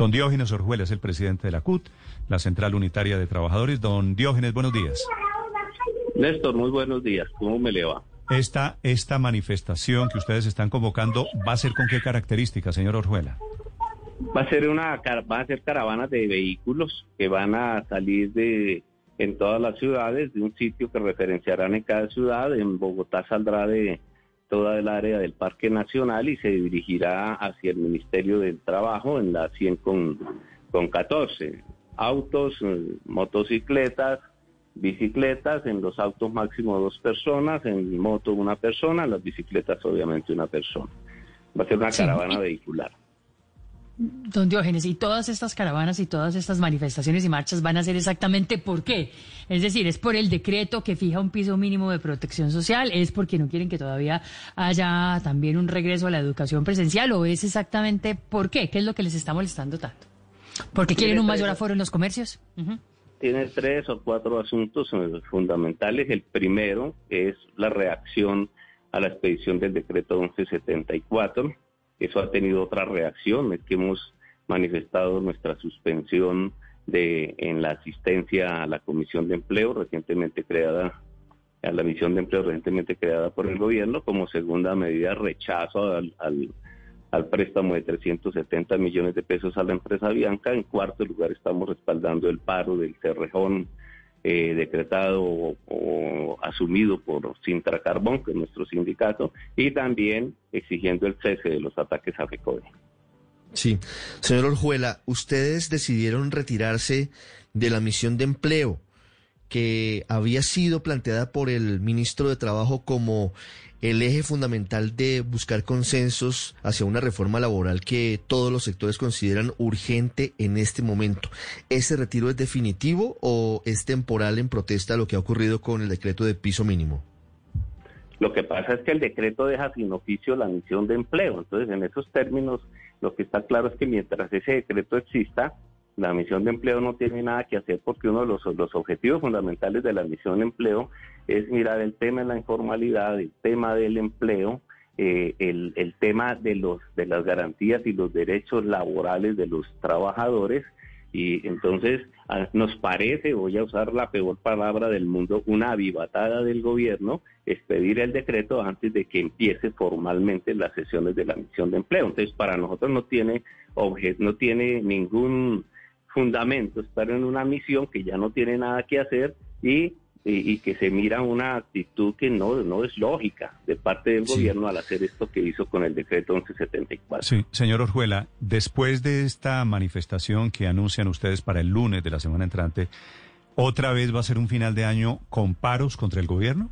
Don Diógenes Orjuela es el presidente de la CUT, la Central Unitaria de Trabajadores. Don Diógenes, buenos días. Néstor, muy buenos días. ¿Cómo me le va? Esta, esta manifestación que ustedes están convocando, ¿va a ser con qué características, señor Orjuela? Va a ser una va a ser caravanas de vehículos que van a salir de en todas las ciudades de un sitio que referenciarán en cada ciudad. En Bogotá saldrá de toda el área del Parque Nacional y se dirigirá hacia el Ministerio del Trabajo en la 100 con, con 14. Autos, eh, motocicletas, bicicletas, en los autos máximo dos personas, en moto una persona, en las bicicletas obviamente una persona. Va a ser una caravana vehicular. Don Diógenes, y todas estas caravanas y todas estas manifestaciones y marchas van a ser exactamente por qué. Es decir, es por el decreto que fija un piso mínimo de protección social, es porque no quieren que todavía haya también un regreso a la educación presencial o es exactamente por qué. ¿Qué es lo que les está molestando tanto? ¿Porque quieren un mayor aforo en los comercios? Tiene tres o cuatro asuntos eh, fundamentales. El primero es la reacción a la expedición del decreto 1174 eso ha tenido otra reacción, es que hemos manifestado nuestra suspensión de en la asistencia a la Comisión de Empleo recientemente creada, a la misión de empleo recientemente creada por el gobierno, como segunda medida rechazo al, al, préstamo de 370 millones de pesos a la empresa Bianca. En cuarto lugar estamos respaldando el paro del Cerrejón eh, decretado o, asumido por Sintra Carbón, que es nuestro sindicato, y también exigiendo el cese de los ataques a FECODE. Sí, señor Orjuela, ustedes decidieron retirarse de la misión de empleo que había sido planteada por el ministro de Trabajo como el eje fundamental de buscar consensos hacia una reforma laboral que todos los sectores consideran urgente en este momento. ¿Ese retiro es definitivo o es temporal en protesta a lo que ha ocurrido con el decreto de piso mínimo? Lo que pasa es que el decreto deja sin oficio la misión de empleo. Entonces, en esos términos, lo que está claro es que mientras ese decreto exista, la misión de empleo no tiene nada que hacer porque uno de los, los objetivos fundamentales de la misión de empleo es mirar el tema de la informalidad, el tema del empleo, eh, el, el, tema de, los, de las garantías y los derechos laborales de los trabajadores. Y entonces nos parece, voy a usar la peor palabra del mundo, una avivatada del gobierno, expedir el decreto antes de que empiece formalmente las sesiones de la misión de empleo. Entonces, para nosotros no tiene, no tiene ningún fundamento, estar en una misión que ya no tiene nada que hacer y, y, que se mira una actitud que no, no es lógica de parte del gobierno al hacer esto que hizo con el decreto 1174. Sí, señor Orjuela, después de esta manifestación que anuncian ustedes para el lunes de la semana entrante, ¿otra vez va a ser un final de año con paros contra el gobierno?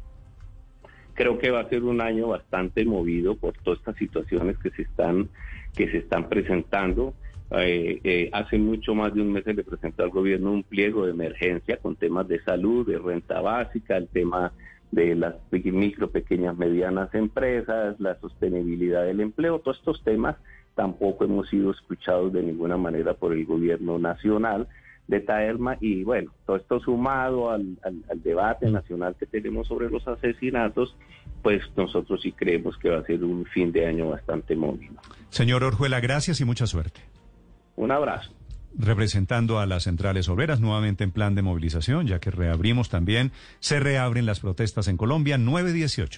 Creo que va a ser un año bastante movido por todas estas situaciones que se están, que se están presentando. Eh, eh, hace mucho más de un mes se le presentó al gobierno un pliego de emergencia con temas de salud, de renta básica, el tema de las micro, pequeñas, medianas empresas, la sostenibilidad del empleo, todos estos temas tampoco hemos sido escuchados de ninguna manera por el gobierno nacional de Taelma y bueno, todo esto sumado al, al, debate nacional que tenemos sobre los asesinatos, pues nosotros sí creemos que va a ser un fin de año bastante móvil. Señor Orjuela, gracias y mucha suerte. Un abrazo. Representando a las centrales obreras nuevamente en plan de movilización, ya que reabrimos también, se reabren las protestas en Colombia 918.